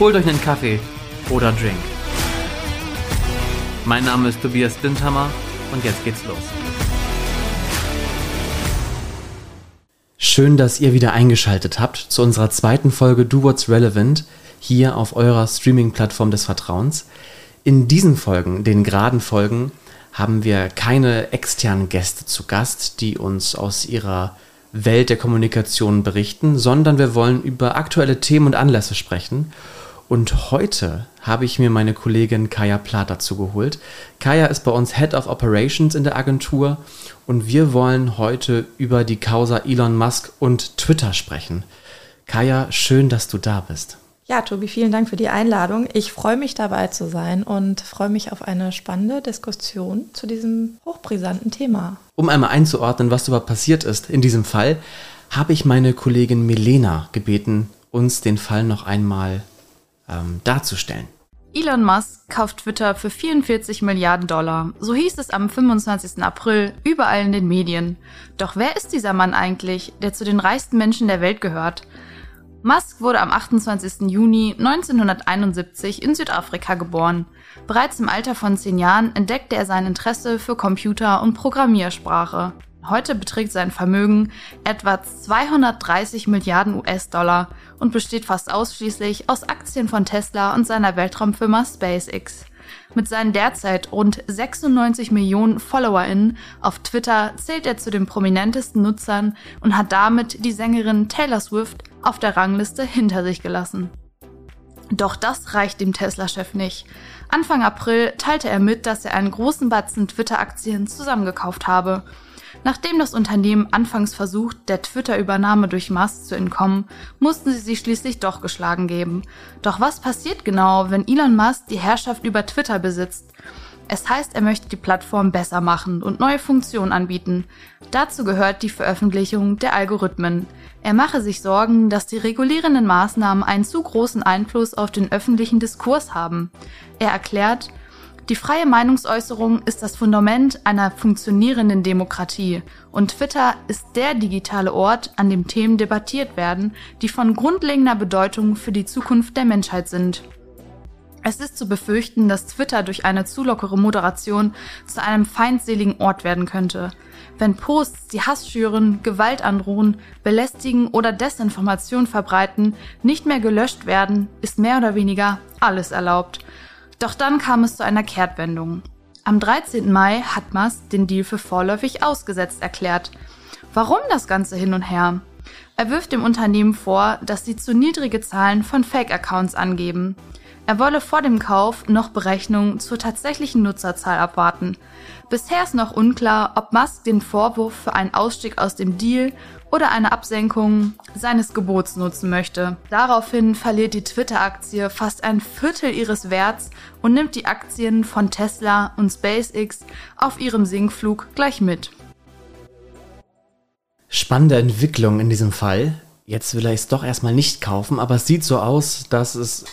Holt euch einen Kaffee oder Drink. Mein Name ist Tobias Dindhammer und jetzt geht's los. Schön, dass ihr wieder eingeschaltet habt zu unserer zweiten Folge Do What's Relevant hier auf eurer Streaming-Plattform des Vertrauens. In diesen Folgen, den geraden Folgen, haben wir keine externen Gäste zu Gast, die uns aus ihrer Welt der Kommunikation berichten, sondern wir wollen über aktuelle Themen und Anlässe sprechen und heute habe ich mir meine Kollegin Kaya Plath dazu geholt. Kaya ist bei uns Head of Operations in der Agentur und wir wollen heute über die Causa Elon Musk und Twitter sprechen. Kaya, schön, dass du da bist. Ja, Tobi, vielen Dank für die Einladung. Ich freue mich dabei zu sein und freue mich auf eine spannende Diskussion zu diesem hochbrisanten Thema. Um einmal einzuordnen, was überhaupt passiert ist in diesem Fall, habe ich meine Kollegin Milena gebeten, uns den Fall noch einmal ähm, darzustellen. Elon Musk kauft Twitter für 44 Milliarden Dollar. So hieß es am 25. April überall in den Medien. Doch wer ist dieser Mann eigentlich, der zu den reichsten Menschen der Welt gehört? Musk wurde am 28. Juni 1971 in Südafrika geboren. Bereits im Alter von zehn Jahren entdeckte er sein Interesse für Computer- und Programmiersprache. Heute beträgt sein Vermögen etwa 230 Milliarden US-Dollar und besteht fast ausschließlich aus Aktien von Tesla und seiner Weltraumfirma SpaceX. Mit seinen derzeit rund 96 Millionen FollowerInnen auf Twitter zählt er zu den prominentesten Nutzern und hat damit die Sängerin Taylor Swift auf der Rangliste hinter sich gelassen. Doch das reicht dem Tesla-Chef nicht. Anfang April teilte er mit, dass er einen großen Batzen Twitter-Aktien zusammengekauft habe – Nachdem das Unternehmen anfangs versucht, der Twitter-Übernahme durch Musk zu entkommen, mussten sie sich schließlich doch geschlagen geben. Doch was passiert genau, wenn Elon Musk die Herrschaft über Twitter besitzt? Es heißt, er möchte die Plattform besser machen und neue Funktionen anbieten. Dazu gehört die Veröffentlichung der Algorithmen. Er mache sich Sorgen, dass die regulierenden Maßnahmen einen zu großen Einfluss auf den öffentlichen Diskurs haben. Er erklärt, die freie Meinungsäußerung ist das Fundament einer funktionierenden Demokratie und Twitter ist der digitale Ort, an dem Themen debattiert werden, die von grundlegender Bedeutung für die Zukunft der Menschheit sind. Es ist zu befürchten, dass Twitter durch eine zu lockere Moderation zu einem feindseligen Ort werden könnte. Wenn Posts, die Hass schüren, Gewalt androhen, belästigen oder Desinformation verbreiten, nicht mehr gelöscht werden, ist mehr oder weniger alles erlaubt. Doch dann kam es zu einer Kehrtwendung. Am 13. Mai hat Musk den Deal für vorläufig ausgesetzt erklärt. Warum das Ganze hin und her? Er wirft dem Unternehmen vor, dass sie zu niedrige Zahlen von Fake-Accounts angeben. Er wolle vor dem Kauf noch Berechnungen zur tatsächlichen Nutzerzahl abwarten. Bisher ist noch unklar, ob Musk den Vorwurf für einen Ausstieg aus dem Deal oder eine Absenkung seines Gebots nutzen möchte. Daraufhin verliert die Twitter-Aktie fast ein Viertel ihres Werts und nimmt die Aktien von Tesla und SpaceX auf ihrem Sinkflug gleich mit. Spannende Entwicklung in diesem Fall. Jetzt will er es doch erstmal nicht kaufen, aber es sieht so aus, dass es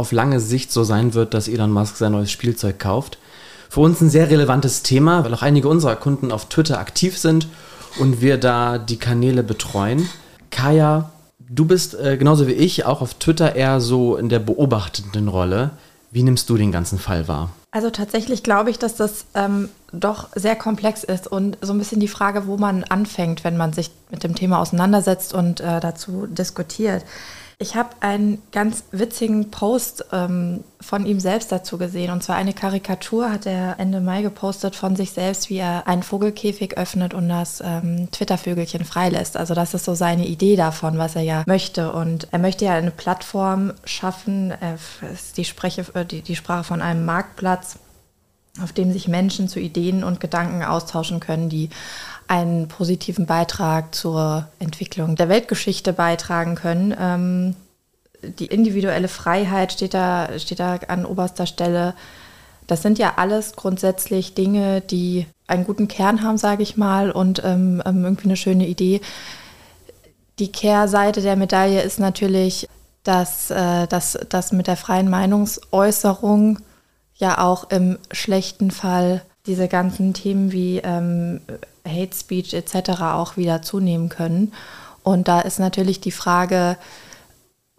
auf lange Sicht so sein wird, dass Elon Musk sein neues Spielzeug kauft. Für uns ein sehr relevantes Thema, weil auch einige unserer Kunden auf Twitter aktiv sind und wir da die Kanäle betreuen. Kaya, du bist äh, genauso wie ich auch auf Twitter eher so in der beobachtenden Rolle. Wie nimmst du den ganzen Fall wahr? Also tatsächlich glaube ich, dass das ähm, doch sehr komplex ist und so ein bisschen die Frage, wo man anfängt, wenn man sich mit dem Thema auseinandersetzt und äh, dazu diskutiert. Ich habe einen ganz witzigen Post ähm, von ihm selbst dazu gesehen. Und zwar eine Karikatur hat er Ende Mai gepostet von sich selbst, wie er einen Vogelkäfig öffnet und das ähm, Twittervögelchen freilässt. Also das ist so seine Idee davon, was er ja möchte. Und er möchte ja eine Plattform schaffen, äh, ist die, Spreche, äh, die, die Sprache von einem Marktplatz, auf dem sich Menschen zu Ideen und Gedanken austauschen können, die einen positiven Beitrag zur Entwicklung der Weltgeschichte beitragen können. Ähm, die individuelle Freiheit steht da, steht da an oberster Stelle. Das sind ja alles grundsätzlich Dinge, die einen guten Kern haben, sage ich mal, und ähm, ähm, irgendwie eine schöne Idee. Die Kehrseite der Medaille ist natürlich, dass, äh, dass, dass mit der freien Meinungsäußerung ja auch im schlechten Fall diese ganzen Themen wie ähm, Hate Speech etc. auch wieder zunehmen können. Und da ist natürlich die Frage,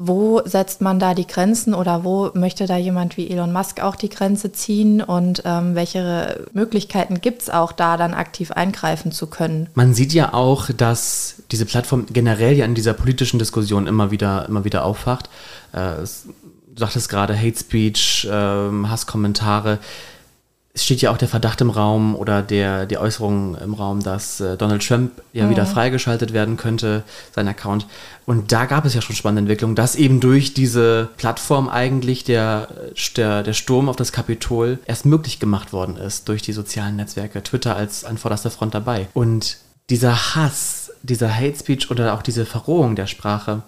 wo setzt man da die Grenzen oder wo möchte da jemand wie Elon Musk auch die Grenze ziehen und ähm, welche Möglichkeiten gibt es auch da dann aktiv eingreifen zu können? Man sieht ja auch, dass diese Plattform generell ja in dieser politischen Diskussion immer wieder, immer wieder aufwacht. Äh, du sagtest gerade Hate Speech, äh, Hasskommentare es steht ja auch der Verdacht im Raum oder der, die Äußerung im Raum, dass äh, Donald Trump ja mhm. wieder freigeschaltet werden könnte, sein Account. Und da gab es ja schon spannende Entwicklungen, dass eben durch diese Plattform eigentlich der, der, der Sturm auf das Kapitol erst möglich gemacht worden ist, durch die sozialen Netzwerke, Twitter als an vorderster Front dabei. Und dieser Hass, dieser Hate Speech oder auch diese Verrohung der Sprache,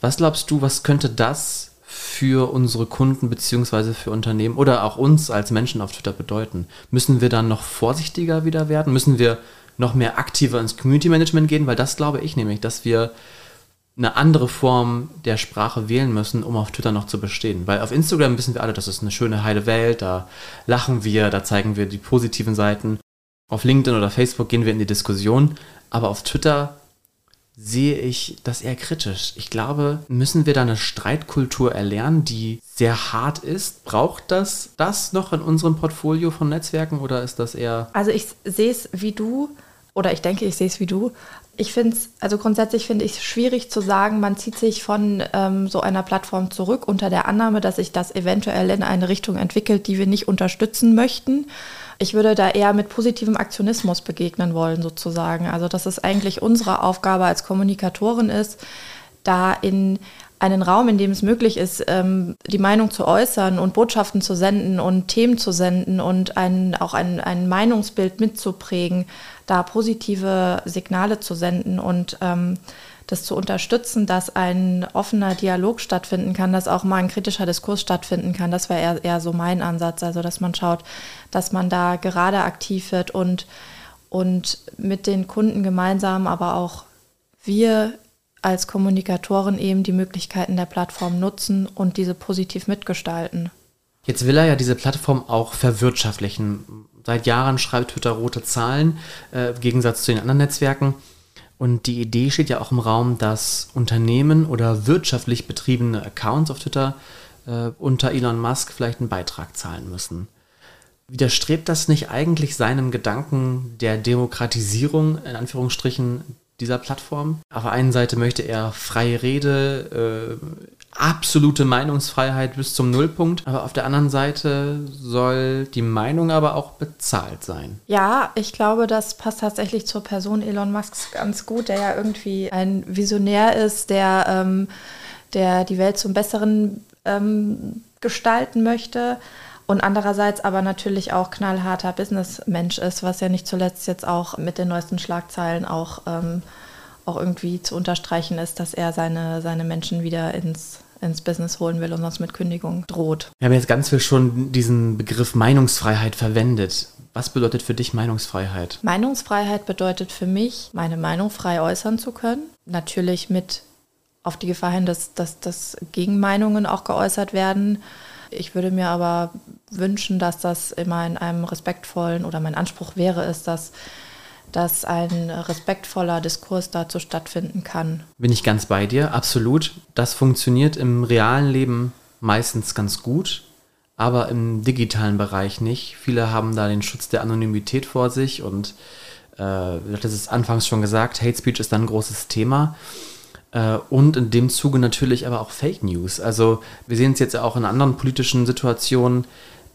was glaubst du, was könnte das für unsere Kunden beziehungsweise für Unternehmen oder auch uns als Menschen auf Twitter bedeuten? Müssen wir dann noch vorsichtiger wieder werden? Müssen wir noch mehr aktiver ins Community Management gehen? Weil das glaube ich nämlich, dass wir eine andere Form der Sprache wählen müssen, um auf Twitter noch zu bestehen. Weil auf Instagram wissen wir alle, das ist eine schöne, heile Welt, da lachen wir, da zeigen wir die positiven Seiten. Auf LinkedIn oder Facebook gehen wir in die Diskussion, aber auf Twitter sehe ich das eher kritisch. Ich glaube, müssen wir da eine Streitkultur erlernen, die sehr hart ist? Braucht das das noch in unserem Portfolio von Netzwerken oder ist das eher... Also ich sehe es wie du oder ich denke, ich sehe es wie du. Ich finde es, also grundsätzlich finde ich es schwierig zu sagen, man zieht sich von ähm, so einer Plattform zurück unter der Annahme, dass sich das eventuell in eine Richtung entwickelt, die wir nicht unterstützen möchten. Ich würde da eher mit positivem Aktionismus begegnen wollen, sozusagen. Also, dass es eigentlich unsere Aufgabe als Kommunikatorin ist, da in einen Raum, in dem es möglich ist, ähm, die Meinung zu äußern und Botschaften zu senden und Themen zu senden und ein, auch ein, ein Meinungsbild mitzuprägen, da positive Signale zu senden und ähm, das zu unterstützen, dass ein offener Dialog stattfinden kann, dass auch mal ein kritischer Diskurs stattfinden kann. Das wäre eher, eher so mein Ansatz. Also, dass man schaut, dass man da gerade aktiv wird und, und mit den Kunden gemeinsam, aber auch wir als Kommunikatoren eben die Möglichkeiten der Plattform nutzen und diese positiv mitgestalten. Jetzt will er ja diese Plattform auch verwirtschaftlichen. Seit Jahren schreibt Twitter rote Zahlen, äh, im Gegensatz zu den anderen Netzwerken. Und die Idee steht ja auch im Raum, dass Unternehmen oder wirtschaftlich betriebene Accounts auf Twitter äh, unter Elon Musk vielleicht einen Beitrag zahlen müssen. Widerstrebt das nicht eigentlich seinem Gedanken der Demokratisierung, in Anführungsstrichen, dieser Plattform? Auf der einen Seite möchte er freie Rede, äh, absolute Meinungsfreiheit bis zum Nullpunkt. Aber auf der anderen Seite soll die Meinung aber auch bezahlt sein. Ja, ich glaube, das passt tatsächlich zur Person Elon Musk ganz gut, der ja irgendwie ein Visionär ist, der, ähm, der die Welt zum Besseren ähm, gestalten möchte. Und andererseits aber natürlich auch knallharter Businessmensch ist, was ja nicht zuletzt jetzt auch mit den neuesten Schlagzeilen auch, ähm, auch irgendwie zu unterstreichen ist, dass er seine, seine Menschen wieder ins ins Business holen will und sonst mit Kündigung droht. Wir haben jetzt ganz viel schon diesen Begriff Meinungsfreiheit verwendet. Was bedeutet für dich Meinungsfreiheit? Meinungsfreiheit bedeutet für mich, meine Meinung frei äußern zu können. Natürlich mit auf die Gefahr hin, dass, dass, dass Gegenmeinungen auch geäußert werden. Ich würde mir aber wünschen, dass das immer in einem respektvollen oder mein Anspruch wäre es, dass dass ein respektvoller Diskurs dazu stattfinden kann. Bin ich ganz bei dir, absolut. Das funktioniert im realen Leben meistens ganz gut, aber im digitalen Bereich nicht. Viele haben da den Schutz der Anonymität vor sich und äh, das ist anfangs schon gesagt, Hate Speech ist dann ein großes Thema. Äh, und in dem Zuge natürlich aber auch Fake News. Also wir sehen es jetzt auch in anderen politischen Situationen,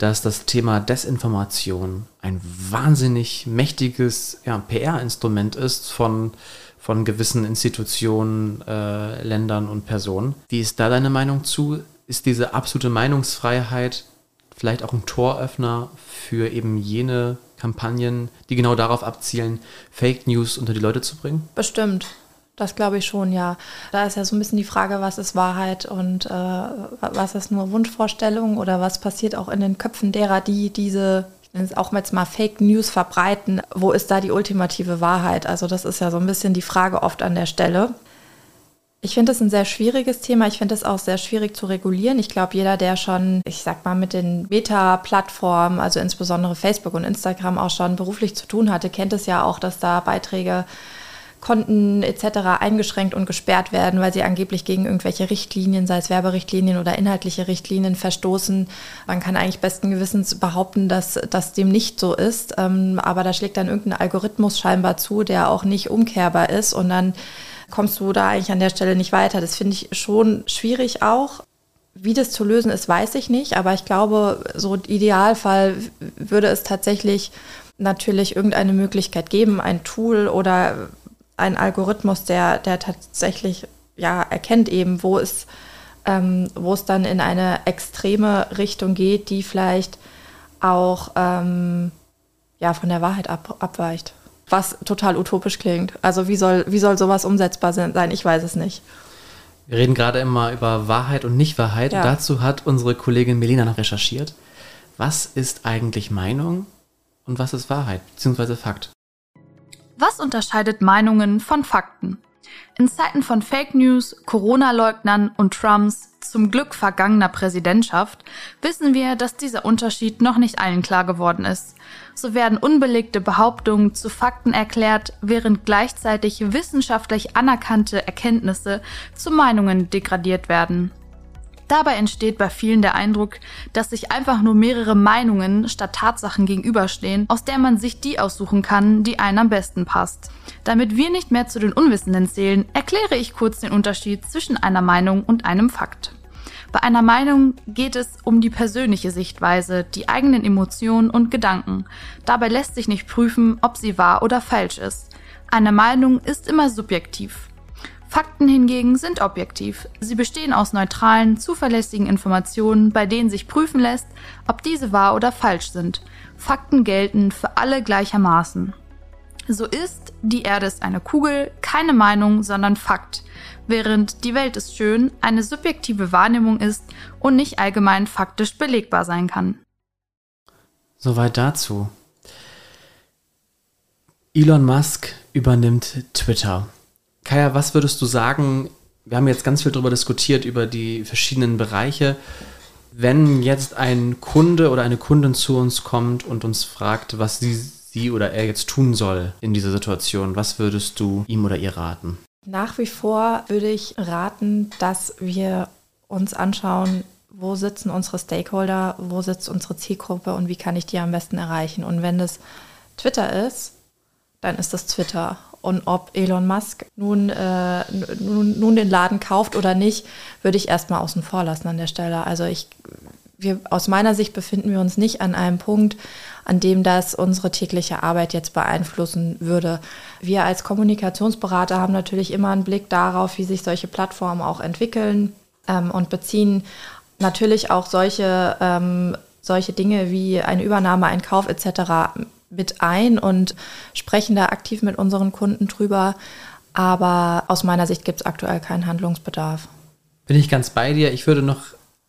dass das Thema Desinformation ein wahnsinnig mächtiges ja, PR-Instrument ist von, von gewissen Institutionen, äh, Ländern und Personen. Wie ist da deine Meinung zu? Ist diese absolute Meinungsfreiheit vielleicht auch ein Toröffner für eben jene Kampagnen, die genau darauf abzielen, Fake News unter die Leute zu bringen? Bestimmt. Das glaube ich schon, ja. Da ist ja so ein bisschen die Frage, was ist Wahrheit und äh, was ist nur Wunschvorstellung oder was passiert auch in den Köpfen derer, die diese, ich nenne es auch jetzt mal Fake News verbreiten. Wo ist da die ultimative Wahrheit? Also das ist ja so ein bisschen die Frage oft an der Stelle. Ich finde es ein sehr schwieriges Thema. Ich finde es auch sehr schwierig zu regulieren. Ich glaube, jeder, der schon, ich sag mal, mit den Meta-Plattformen, also insbesondere Facebook und Instagram auch schon beruflich zu tun hatte, kennt es ja auch, dass da Beiträge Konten etc. eingeschränkt und gesperrt werden, weil sie angeblich gegen irgendwelche Richtlinien, sei es Werberichtlinien oder inhaltliche Richtlinien, verstoßen. Man kann eigentlich besten Gewissens behaupten, dass das dem nicht so ist. Ähm, aber da schlägt dann irgendein Algorithmus scheinbar zu, der auch nicht umkehrbar ist und dann kommst du da eigentlich an der Stelle nicht weiter. Das finde ich schon schwierig auch. Wie das zu lösen ist, weiß ich nicht, aber ich glaube, so Idealfall würde es tatsächlich natürlich irgendeine Möglichkeit geben, ein Tool oder ein Algorithmus, der, der tatsächlich ja erkennt eben, wo es, ähm, wo es dann in eine extreme Richtung geht, die vielleicht auch ähm, ja, von der Wahrheit ab, abweicht was total utopisch klingt. Also wie soll, wie soll sowas umsetzbar sein? Ich weiß es nicht. Wir reden gerade immer über Wahrheit und Nichtwahrheit. Ja. Dazu hat unsere Kollegin Melina noch recherchiert. Was ist eigentlich Meinung und was ist Wahrheit bzw. Fakt? Was unterscheidet Meinungen von Fakten? In Zeiten von Fake News, Corona-Leugnern und Trumps zum Glück vergangener Präsidentschaft wissen wir, dass dieser Unterschied noch nicht allen klar geworden ist. So werden unbelegte Behauptungen zu Fakten erklärt, während gleichzeitig wissenschaftlich anerkannte Erkenntnisse zu Meinungen degradiert werden. Dabei entsteht bei vielen der Eindruck, dass sich einfach nur mehrere Meinungen statt Tatsachen gegenüberstehen, aus der man sich die aussuchen kann, die einem am besten passt. Damit wir nicht mehr zu den Unwissenden zählen, erkläre ich kurz den Unterschied zwischen einer Meinung und einem Fakt. Bei einer Meinung geht es um die persönliche Sichtweise, die eigenen Emotionen und Gedanken. Dabei lässt sich nicht prüfen, ob sie wahr oder falsch ist. Eine Meinung ist immer subjektiv. Fakten hingegen sind objektiv. Sie bestehen aus neutralen, zuverlässigen Informationen, bei denen sich prüfen lässt, ob diese wahr oder falsch sind. Fakten gelten für alle gleichermaßen. So ist, die Erde ist eine Kugel, keine Meinung, sondern Fakt, während die Welt ist schön eine subjektive Wahrnehmung ist und nicht allgemein faktisch belegbar sein kann. Soweit dazu. Elon Musk übernimmt Twitter. Kaya, was würdest du sagen? Wir haben jetzt ganz viel darüber diskutiert, über die verschiedenen Bereiche. Wenn jetzt ein Kunde oder eine Kundin zu uns kommt und uns fragt, was sie, sie oder er jetzt tun soll in dieser Situation, was würdest du ihm oder ihr raten? Nach wie vor würde ich raten, dass wir uns anschauen, wo sitzen unsere Stakeholder, wo sitzt unsere Zielgruppe und wie kann ich die am besten erreichen. Und wenn das Twitter ist, dann ist das Twitter. Und ob Elon Musk nun, äh, nun, nun den Laden kauft oder nicht, würde ich erstmal außen vor lassen an der Stelle. Also ich, wir, aus meiner Sicht befinden wir uns nicht an einem Punkt, an dem das unsere tägliche Arbeit jetzt beeinflussen würde. Wir als Kommunikationsberater haben natürlich immer einen Blick darauf, wie sich solche Plattformen auch entwickeln ähm, und beziehen natürlich auch solche, ähm, solche Dinge wie eine Übernahme, ein Kauf etc mit ein und sprechen da aktiv mit unseren Kunden drüber. Aber aus meiner Sicht gibt es aktuell keinen Handlungsbedarf. Bin ich ganz bei dir. Ich würde noch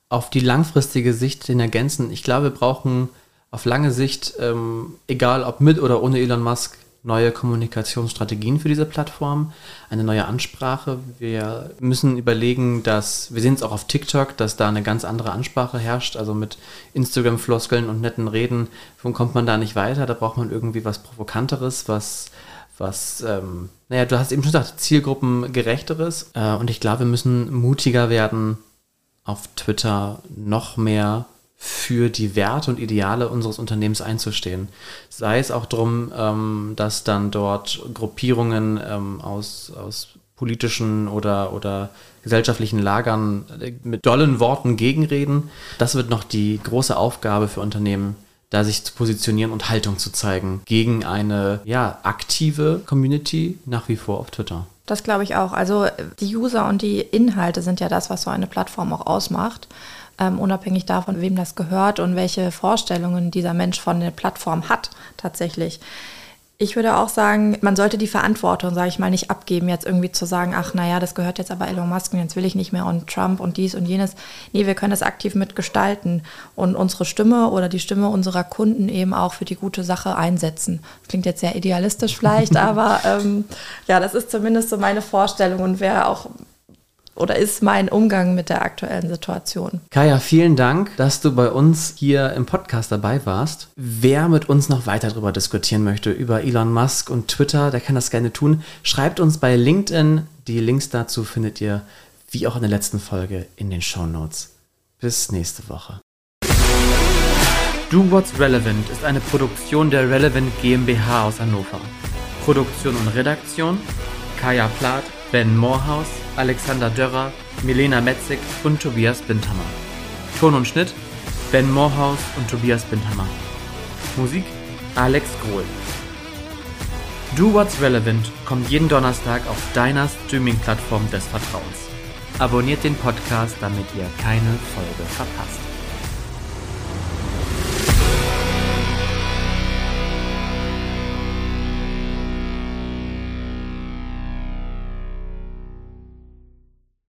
auf die langfristige Sicht den ergänzen. Ich glaube, wir brauchen auf lange Sicht, ähm, egal ob mit oder ohne Elon Musk, neue Kommunikationsstrategien für diese Plattform, eine neue Ansprache. Wir müssen überlegen, dass, wir sehen es auch auf TikTok, dass da eine ganz andere Ansprache herrscht, also mit Instagram-Floskeln und netten Reden, kommt man da nicht weiter, da braucht man irgendwie was Provokanteres, was, was, ähm, naja, du hast eben schon gesagt, zielgruppengerechteres. Äh, und ich glaube, wir müssen mutiger werden, auf Twitter noch mehr für die Werte und Ideale unseres Unternehmens einzustehen. Sei es auch darum, ähm, dass dann dort Gruppierungen ähm, aus, aus politischen oder, oder gesellschaftlichen Lagern äh, mit dollen Worten gegenreden. Das wird noch die große Aufgabe für Unternehmen, da sich zu positionieren und Haltung zu zeigen gegen eine ja, aktive Community nach wie vor auf Twitter. Das glaube ich auch. Also die User und die Inhalte sind ja das, was so eine Plattform auch ausmacht. Ähm, unabhängig davon, wem das gehört und welche Vorstellungen dieser Mensch von der Plattform hat tatsächlich. Ich würde auch sagen, man sollte die Verantwortung, sage ich mal, nicht abgeben, jetzt irgendwie zu sagen, ach naja, das gehört jetzt aber Elon Musk und jetzt will ich nicht mehr und Trump und dies und jenes. Nee, wir können das aktiv mitgestalten und unsere Stimme oder die Stimme unserer Kunden eben auch für die gute Sache einsetzen. Das klingt jetzt sehr idealistisch vielleicht, aber ähm, ja, das ist zumindest so meine Vorstellung und wäre auch oder ist mein Umgang mit der aktuellen Situation. Kaya, vielen Dank, dass du bei uns hier im Podcast dabei warst. Wer mit uns noch weiter darüber diskutieren möchte, über Elon Musk und Twitter, der kann das gerne tun. Schreibt uns bei LinkedIn. Die Links dazu findet ihr, wie auch in der letzten Folge, in den Show Notes. Bis nächste Woche. Do What's Relevant ist eine Produktion der Relevant GmbH aus Hannover. Produktion und Redaktion Kaya Plath, Ben Moorhaus, Alexander Dörrer, Milena Metzig und Tobias Bindhammer. Ton und Schnitt Ben Moorhaus und Tobias Bindhammer. Musik Alex Grohl. Do What's Relevant kommt jeden Donnerstag auf deiner Streaming-Plattform des Vertrauens. Abonniert den Podcast, damit ihr keine Folge verpasst.